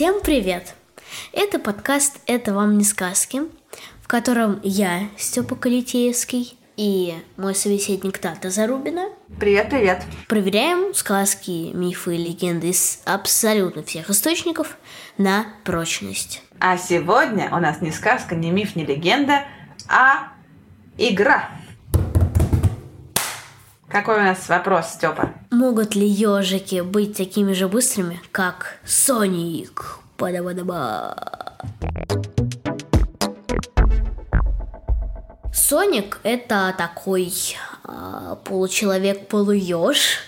Всем привет! Это подкаст «Это вам не сказки», в котором я, Степа Калитеевский, и мой собеседник Тата Зарубина Привет, привет. проверяем сказки, мифы и легенды из абсолютно всех источников на прочность. А сегодня у нас не сказка, не миф, не легенда, а игра. Какой у нас вопрос, Степа? Могут ли ежики быть такими же быстрыми, как Соник? Ба-да-ба-да-ба. Соник это такой а, получеловек-полуеж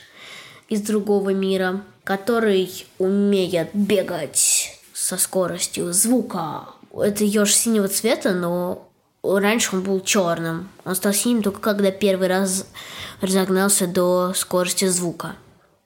из другого мира, который умеет бегать со скоростью звука. Это еж синего цвета, но раньше он был черным. Он стал синим только когда первый раз разогнался до скорости звука.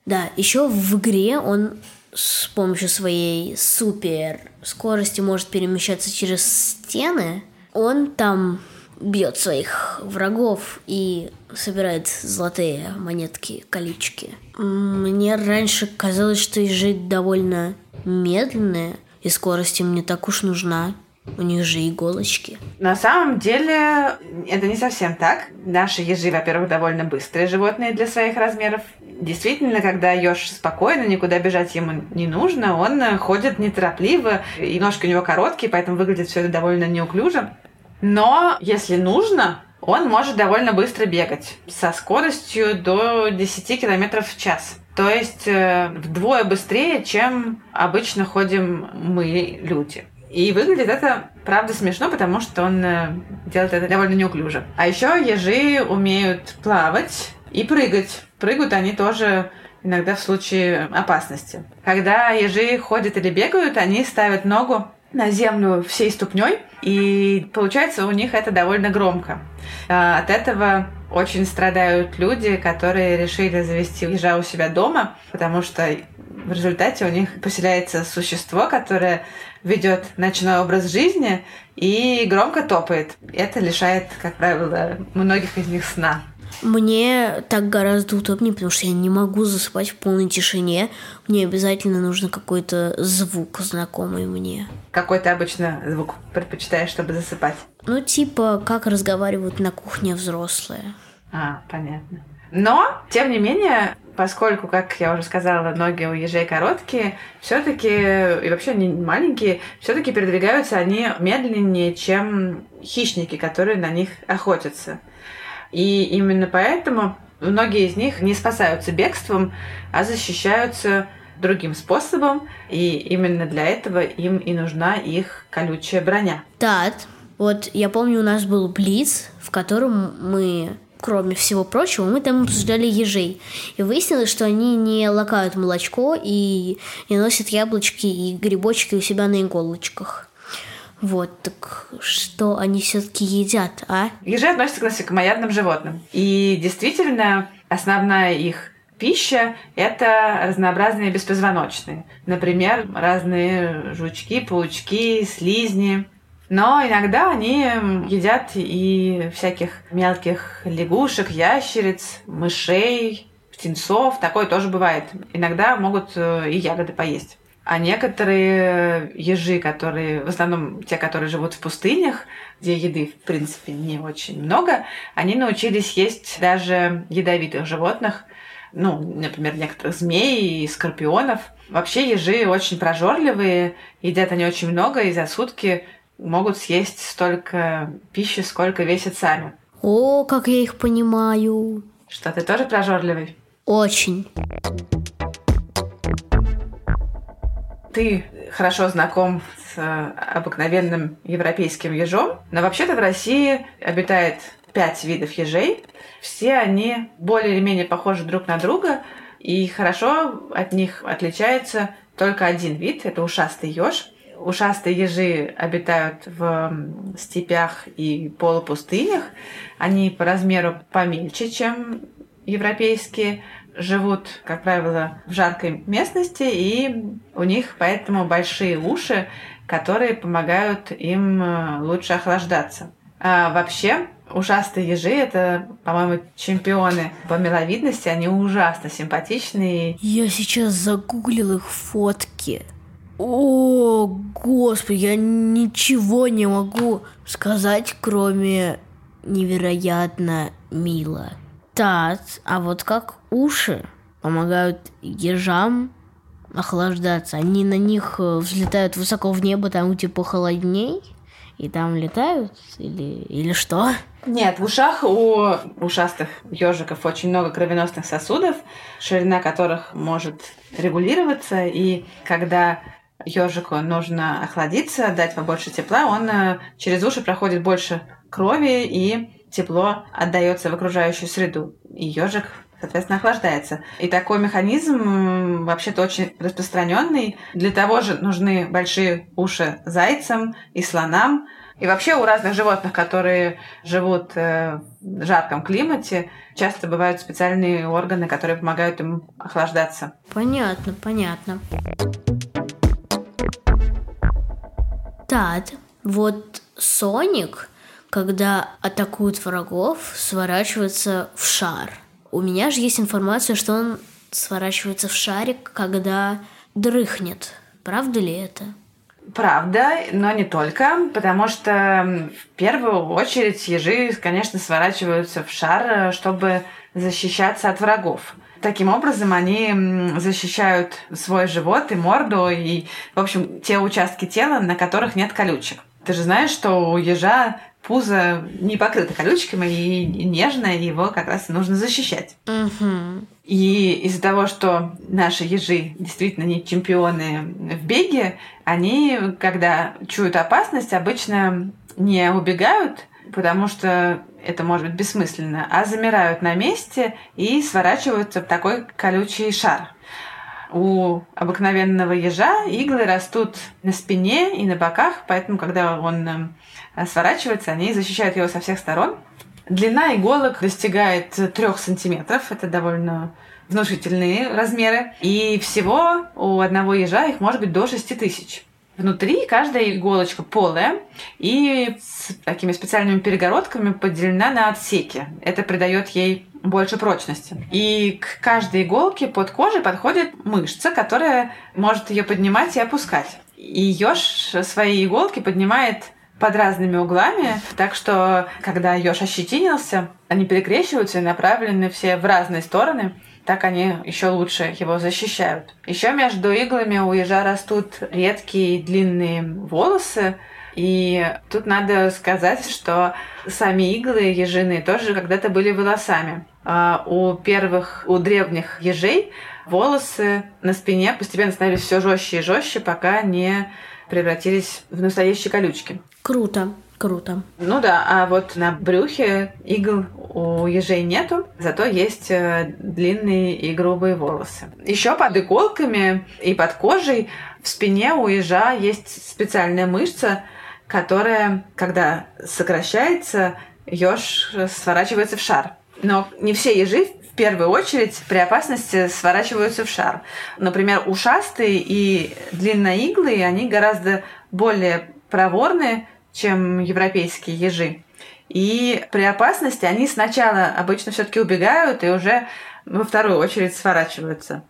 Да, еще в игре он с помощью своей супер скорости может перемещаться через стены. Он там бьет своих врагов и собирает золотые монетки, колючки. Мне раньше казалось, что ежи довольно медленные, и скорость им не так уж нужна. У них же иголочки. На самом деле это не совсем так. Наши ежи, во-первых, довольно быстрые животные для своих размеров. Действительно, когда еж спокойно, никуда бежать ему не нужно, он ходит неторопливо, и ножки у него короткие, поэтому выглядит все это довольно неуклюже. Но если нужно, он может довольно быстро бегать со скоростью до 10 км в час. То есть э, вдвое быстрее, чем обычно ходим мы, люди. И выглядит это, правда, смешно, потому что он э, делает это довольно неуклюже. А еще ежи умеют плавать и прыгать. Прыгают они тоже иногда в случае опасности. Когда ежи ходят или бегают, они ставят ногу на землю всей ступней, и получается у них это довольно громко. А, От этого очень страдают люди, которые решили завести ежа у себя дома, потому что в результате у них поселяется существо, которое ведет ночной образ жизни и громко топает. Это лишает, как правило, многих из них сна. Мне так гораздо удобнее, потому что я не могу засыпать в полной тишине. Мне обязательно нужен какой-то звук, знакомый мне. Какой ты обычно звук предпочитаешь, чтобы засыпать? Ну, типа, как разговаривают на кухне взрослые. А, понятно. Но, тем не менее, поскольку, как я уже сказала, ноги у ежей короткие, все-таки, и вообще они маленькие, все-таки передвигаются они медленнее, чем хищники, которые на них охотятся. И именно поэтому многие из них не спасаются бегством, а защищаются другим способом, и именно для этого им и нужна их колючая броня. Тат, вот я помню, у нас был Блиц, в котором мы кроме всего прочего, мы там обсуждали ежей. И выяснилось, что они не лакают молочко и не носят яблочки и грибочки у себя на иголочках. Вот, так что они все-таки едят, а? Ежи относятся к насекомоядным животным. И действительно, основная их пища – это разнообразные беспозвоночные. Например, разные жучки, паучки, слизни. Но иногда они едят и всяких мелких лягушек, ящериц, мышей, птенцов. Такое тоже бывает. Иногда могут э, и ягоды поесть. А некоторые ежи, которые, в основном те, которые живут в пустынях, где еды, в принципе, не очень много, они научились есть даже ядовитых животных, ну, например, некоторых змей и скорпионов. Вообще ежи очень прожорливые, едят они очень много, и за сутки могут съесть столько пищи, сколько весят сами. О, как я их понимаю. Что, ты тоже прожорливый? Очень. Ты хорошо знаком с э, обыкновенным европейским ежом, но вообще-то в России обитает пять видов ежей. Все они более или менее похожи друг на друга, и хорошо от них отличается только один вид, это ушастый еж. Ушастые ежи обитают в степях и полупустынях. Они по размеру помельче, чем европейские. Живут, как правило, в жаркой местности, и у них поэтому большие уши, которые помогают им э, лучше охлаждаться. А вообще, ушастые ежи – это, по-моему, чемпионы по миловидности. Они ужасно симпатичные. Я сейчас загуглил их фотки. О, господи, я ничего не могу сказать, кроме невероятно мило. Так, а вот как уши помогают ежам охлаждаться? Они на них э, взлетают высоко в небо, там типа холодней, и там летают? Или, или что? Нет, в ушах у ушастых ежиков очень много кровеносных сосудов, ширина которых может регулироваться, и когда ежику нужно охладиться, дать побольше тепла, он э, через уши проходит больше крови, и тепло отдается в окружающую среду. И ежик, соответственно, охлаждается. И такой механизм вообще-то очень распространенный. Для того же нужны большие уши зайцам и слонам. И вообще у разных животных, которые живут э, в жарком климате, часто бывают специальные органы, которые помогают им охлаждаться. Понятно, понятно. Так, вот Соник, когда атакует врагов, сворачивается в шар. У меня же есть информация, что он сворачивается в шарик, когда дрыхнет. Правда ли это? Правда, но не только, потому что в первую очередь ежи, конечно, сворачиваются в шар, э, чтобы защищаться от врагов. Таким образом, они защищают свой живот и морду, и, в общем, те участки тела, на которых нет колючек. Ты же знаешь, что у ежа пузо не покрыто колючками и нежное, его как раз нужно защищать. Угу. И из-за того, что наши ежи действительно не чемпионы в беге, они, когда чуют опасность, обычно не убегают, потому что это может быть бессмысленно, а замирают на месте и сворачиваются в такой колючий шар. У обыкновенного ежа иглы растут на спине и на боках, поэтому, когда он э, сворачивается, они защищают его со всех сторон. Длина иголок достигает 3 сантиметров. Это довольно внушительные размеры. И всего у одного ежа их может быть до 6 тысяч. Внутри каждая иголочка полая и с такими специальными перегородками поделена на отсеки. Это придает ей больше прочности. И к каждой иголке под кожей подходит мышца, которая может ее поднимать и опускать. И еж свои иголки поднимает под разными углами, так что, когда еж ощетинился, они перекрещиваются и направлены все в разные стороны. Так они еще лучше его защищают. Еще между иглами у ежа растут редкие длинные волосы. И тут надо сказать, что сами иглы ежиные тоже когда-то были волосами. А у первых, у древних ежей волосы на спине постепенно становились все жестче и жестче, пока не превратились в настоящие колючки. Круто, круто. Ну да, а вот на брюхе игл у ежей нету, зато есть э, длинные и грубые волосы. Еще под иголками и под кожей в спине у ежа есть специальная мышца, которая, когда сокращается, еж сворачивается в шар. Но не все ежи в первую очередь при опасности сворачиваются в шар. Например, ушастые и длинноиглые, они гораздо более проворны, чем европейские ежи. И при опасности они сначала обычно все-таки убегают и уже во вторую очередь сворачиваются.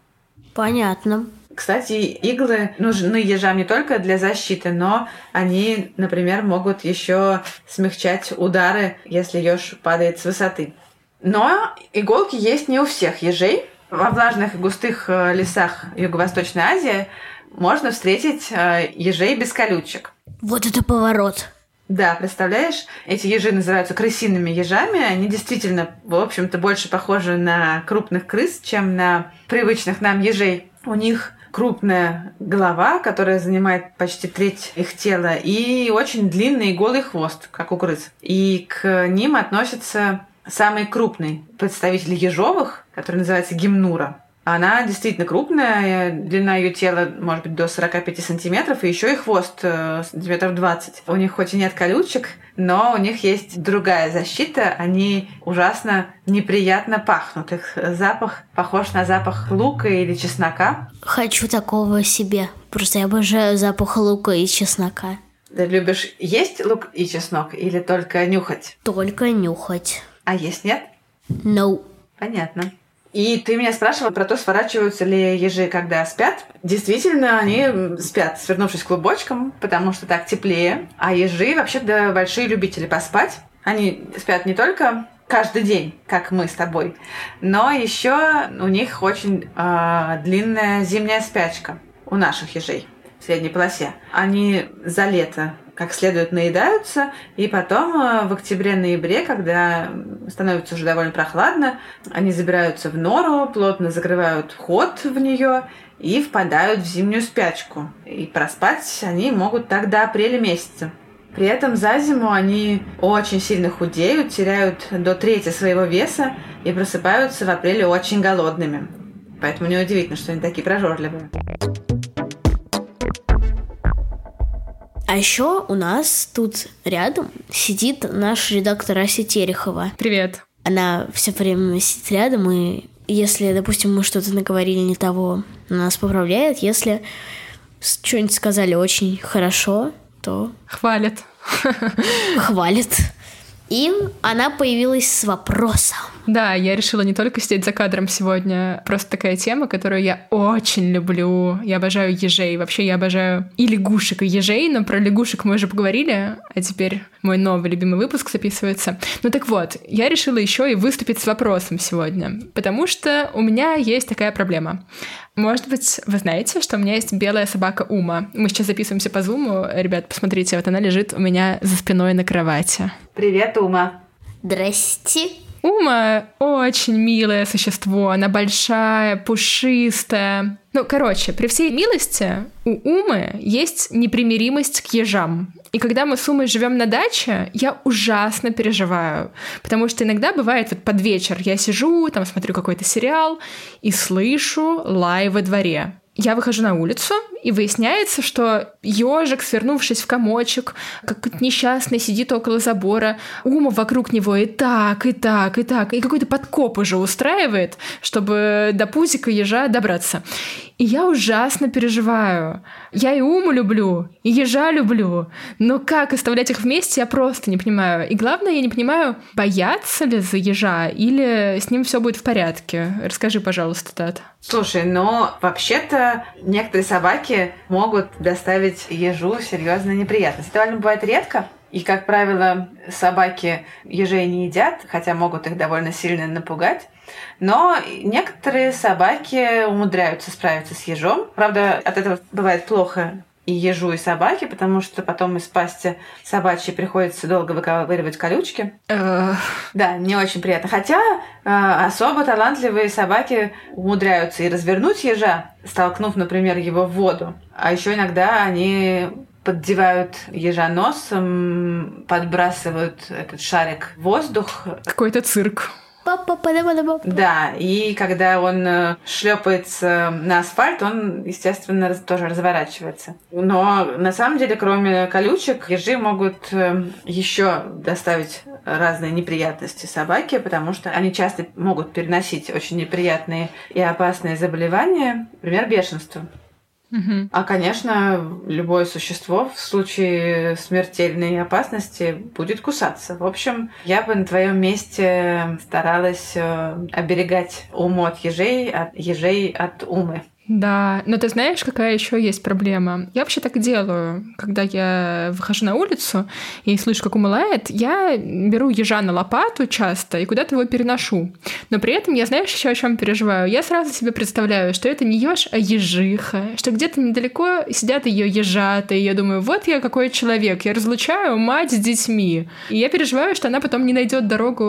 Понятно. Кстати, иглы нужны ежам не только для защиты, но они, например, могут еще смягчать удары, если еж падает с высоты. Но иголки есть не у всех ежей. Во влажных и густых э, лесах Юго-Восточной Азии можно встретить э, ежей без колючек. Вот это поворот. Да, представляешь, эти ежи называются крысиными ежами. Они действительно, в общем-то, больше похожи на крупных крыс, чем на привычных нам ежей. У них крупная голова, которая занимает почти треть их тела, и очень длинный голый хвост, как у крыс. И к ним относятся самый крупный представитель ежовых, который называется гимнура. Она действительно крупная, длина ее тела может быть до 45 сантиметров, и еще и хвост э, сантиметров 20. У них хоть и нет колючек, но у них есть другая защита. Они ужасно неприятно пахнут. Их запах похож на запах лука или чеснока. Хочу такого себе. Просто я обожаю запах лука и чеснока. Ты любишь есть лук и чеснок или только нюхать? Только нюхать. А есть нет? No. Понятно. И ты меня спрашивала про то, сворачиваются ли ежи, когда спят. Действительно, они спят, свернувшись клубочком, потому что так теплее. А ежи вообще-то большие любители поспать. Они спят не только каждый день, как мы с тобой, но еще у них очень э, длинная зимняя спячка у наших ежей в средней полосе. Они за лето как следует наедаются, и потом э, в октябре-ноябре, когда становится уже довольно прохладно, они забираются в нору, плотно закрывают вход в нее и впадают в зимнюю спячку. И проспать они могут так до апреля месяца. При этом за зиму они очень сильно худеют, теряют до трети своего веса и просыпаются в апреле очень голодными. Поэтому неудивительно, что они такие прожорливые. А еще у нас тут рядом сидит наш редактор Ася Терехова. Привет. Она все время сидит рядом, и если, допустим, мы что-то наговорили не того, она нас поправляет. Если что-нибудь сказали очень хорошо, то Хвалят. хвалит. И она появилась с вопросом. Да, я решила не только сидеть за кадром сегодня, просто такая тема, которую я очень люблю. Я обожаю ежей. Вообще я обожаю и лягушек, и ежей, но про лягушек мы уже поговорили, а теперь мой новый любимый выпуск записывается. Ну так вот, я решила еще и выступить с вопросом сегодня, потому что у меня есть такая проблема. Может быть, вы знаете, что у меня есть белая собака Ума. Мы сейчас записываемся по зуму. Ребят, посмотрите, вот она лежит у меня за спиной на кровати. Привет, Ума. Здрасте. Ума очень милое существо, она большая, пушистая. Ну, короче, при всей милости у Умы есть непримиримость к ежам. И когда мы с Умой живем на даче, я ужасно переживаю. Потому что иногда бывает вот под вечер я сижу, там смотрю какой-то сериал и слышу лай во дворе. Я выхожу на улицу, и выясняется, что ежик, свернувшись в комочек, как несчастный, сидит около забора, ума вокруг него и так, и так, и так, и какой-то подкоп уже устраивает, чтобы до пузика ежа добраться. И я ужасно переживаю. Я и Уму люблю, и ежа люблю, но как оставлять их вместе, я просто не понимаю. И главное, я не понимаю, бояться ли за ежа или с ним все будет в порядке. Расскажи, пожалуйста, Тат. Слушай, но вообще-то некоторые собаки могут доставить ежу серьезные неприятности. Это довольно бывает редко. И, как правило, собаки ежей не едят, хотя могут их довольно сильно напугать. Но некоторые собаки умудряются справиться с ежом. Правда, от этого бывает плохо и ежу, и собаке, потому что потом из пасти собачьей приходится долго выковыривать колючки. Да, не очень приятно. Хотя э, особо талантливые собаки умудряются и развернуть ежа, столкнув, например, его в воду. А еще иногда они поддевают ежа носом, подбрасывают этот шарик в воздух. Какой-то цирк. Да, и когда он э, шлепается на асфальт, он, естественно, тоже разворачивается. Но на самом деле, кроме колючек, ежи могут еще доставить разные неприятности собаке, потому что они часто могут переносить очень неприятные и опасные заболевания, например, бешенство. А, конечно, любое существо в случае смертельной опасности будет кусаться. В общем, я бы на твоем месте старалась э, оберегать уму от ежей, от ежей от умы. Да, но ты знаешь, какая еще есть проблема? Я вообще так делаю. Когда я выхожу на улицу и слышу, как умылает, я беру ежа на лопату часто и куда-то его переношу. Но при этом я, знаешь, еще о чем переживаю? Я сразу себе представляю, что это не еж, а ежиха, что где-то недалеко сидят ее ежата, и я думаю, вот я какой человек, я разлучаю мать с детьми. И я переживаю, что она потом не найдет дорогу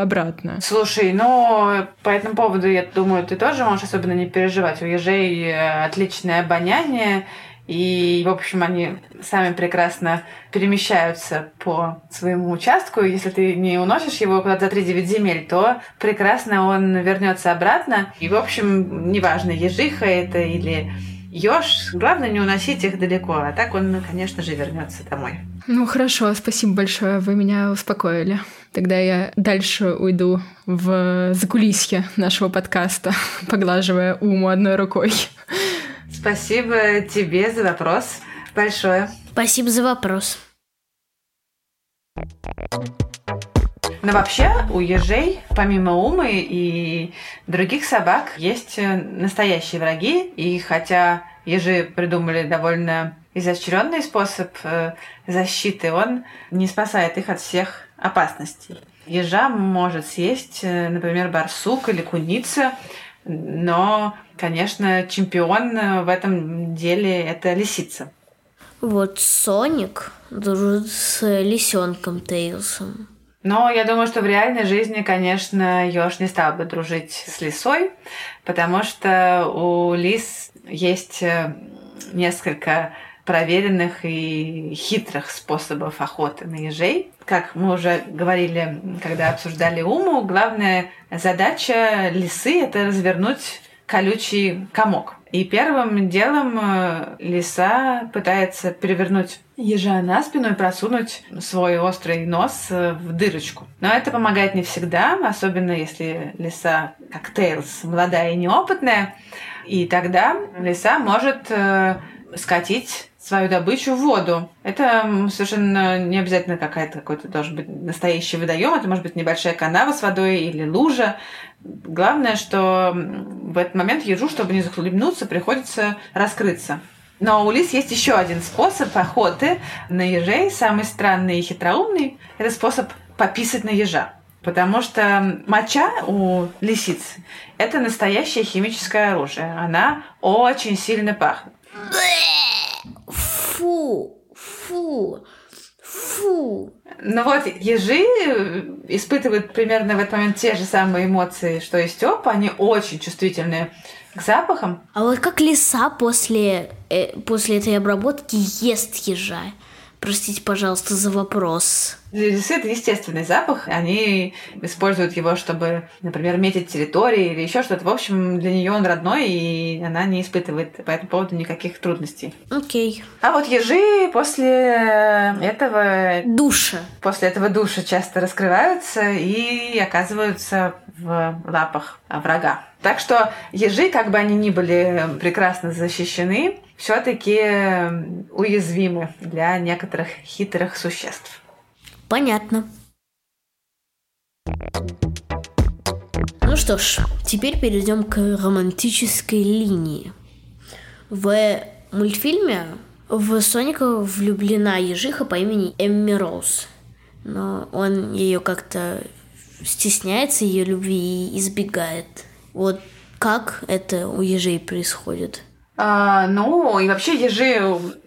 обратно. Слушай, ну, по этому поводу, я думаю, ты тоже можешь особенно не переживать. У ежей э, отличное обоняние, И, в общем, они сами прекрасно перемещаются по своему участку. Если ты не уносишь его куда-то за 3-9 земель, то прекрасно он вернется обратно. И, в общем, неважно, ежиха это или еж, главное не уносить их далеко, а так он, конечно же, вернется домой. Ну хорошо, спасибо большое, вы меня успокоили. Тогда я дальше уйду в закулисье нашего подкаста, поглаживая уму одной рукой. Спасибо тебе за вопрос большое. Спасибо за вопрос. Но вообще у ежей, помимо Умы и других собак, есть настоящие враги. И хотя ежи придумали довольно изощренный способ э, защиты, он не спасает их от всех опасностей. Ежа может съесть, э, например, барсук или куница, но, конечно, чемпион в этом деле это лисица. Вот Соник дружит с лисенком Тейлсом. Но я думаю, что в реальной жизни, конечно, Ёж не стал бы дружить с лисой, потому что у лис есть э, несколько проверенных и хитрых способов охоты на ежей. Как мы уже говорили, когда обсуждали Уму, главная задача лисы – это развернуть колючий комок. И первым делом э, лиса пытается перевернуть ежа на спину и просунуть свой острый нос э, в дырочку. Но это помогает не всегда, особенно если лиса, как Тейлс, молодая и неопытная. И тогда лиса может э, скатить свою добычу в воду. Это совершенно не обязательно какая-то какой-то должен быть настоящий водоем, это может быть небольшая канава с водой или лужа. Главное, что в этот момент ежу, чтобы не захлебнуться, приходится раскрыться. Но у лис есть еще один способ охоты на ежей, самый странный и хитроумный. Это способ пописать на ежа. Потому что моча у лисиц – это настоящее химическое оружие. Она очень сильно пахнет. Фу, фу, фу. Ну вот, ежи испытывают примерно в этот момент те же самые эмоции, что и Степа. Они очень чувствительные к запахам. А вот как лиса после, э, после этой обработки ест ежа? Простите, пожалуйста, за вопрос. Лисы это естественный запах. Они используют его, чтобы, например, метить территории или еще что-то. В общем, для нее он родной, и она не испытывает по этому поводу никаких трудностей. Окей. А вот ежи после этого... Душа. После этого душа часто раскрываются и оказываются в лапах врага. Так что ежи, как бы они ни были прекрасно защищены, все-таки уязвимы для некоторых хитрых существ. Понятно. Ну что ж, теперь перейдем к романтической линии. В мультфильме в Соника влюблена ежиха по имени Эмми Роуз. Но он ее как-то стесняется ее любви и избегает. Вот как это у ежей происходит? А, ну, и вообще ежи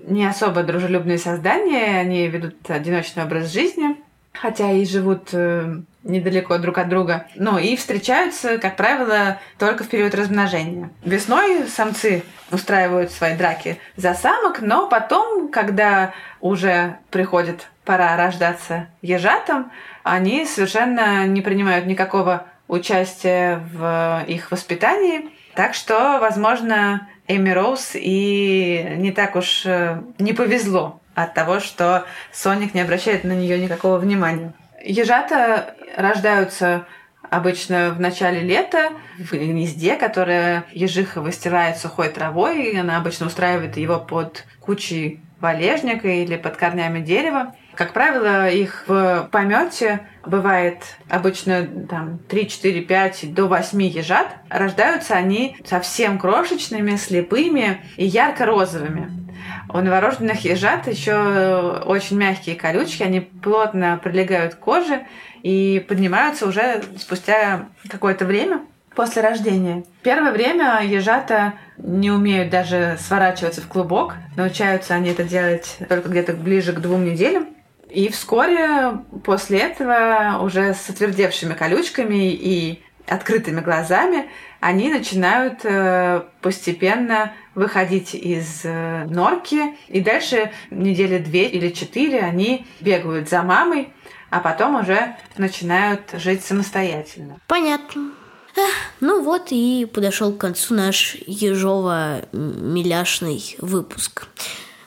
не особо дружелюбные создания, они ведут одиночный образ жизни, хотя и живут э, недалеко друг от друга. Ну, и встречаются, как правило, только в период размножения. Весной самцы устраивают свои драки за самок, но потом, когда уже приходит пора рождаться ежатам, они совершенно не принимают никакого участия в их воспитании. Так что, возможно, Эми Роуз и не так уж э, не повезло от того, что Соник не обращает на нее никакого внимания. Ежата рождаются обычно в начале лета в гнезде, которое ежиха выстилает сухой травой, и она обычно устраивает его под кучей валежника или под корнями дерева. Как правило, их в помете бывает обычно там 3, 4, 5 до 8 ежат. Рождаются они совсем крошечными, слепыми и ярко-розовыми. У новорожденных ежат еще очень мягкие колючки, они плотно прилегают к коже и поднимаются уже спустя какое-то время после рождения. Первое время ежата не умеют даже сворачиваться в клубок. Научаются они это делать только где-то ближе к двум неделям. И вскоре после этого уже с отвердевшими колючками и открытыми глазами, они начинают э, постепенно выходить из э, норки, и дальше недели две или четыре они бегают за мамой, а потом уже начинают жить самостоятельно. Понятно. Эх, ну вот и подошел к концу наш ежово-миляшный выпуск.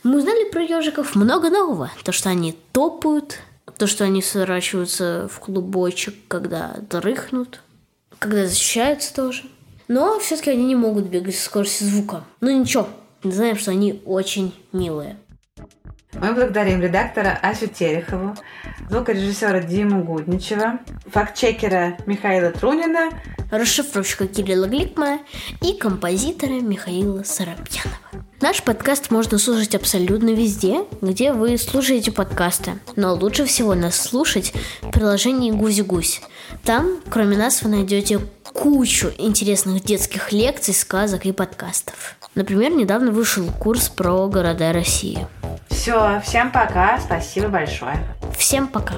Мы узнали про ежиков много нового. То, что они топают, то, что они сворачиваются в клубочек, когда дрыхнут, когда защищаются тоже. Но все-таки они не могут бегать со скоростью звука. Ну ничего, знаем, что они очень милые. Мы благодарим редактора Асю Терехову, звукорежиссера Диму Гудничева, фактчекера Михаила Трунина, расшифровщика Кирилла Гликмана и композитора Михаила Соробьянова. Наш подкаст можно слушать абсолютно везде, где вы слушаете подкасты. Но лучше всего нас слушать в приложении Гузи-Гусь. Там, кроме нас, вы найдете кучу интересных детских лекций, сказок и подкастов. Например, недавно вышел курс про города России. Все, всем пока, спасибо большое. Всем пока!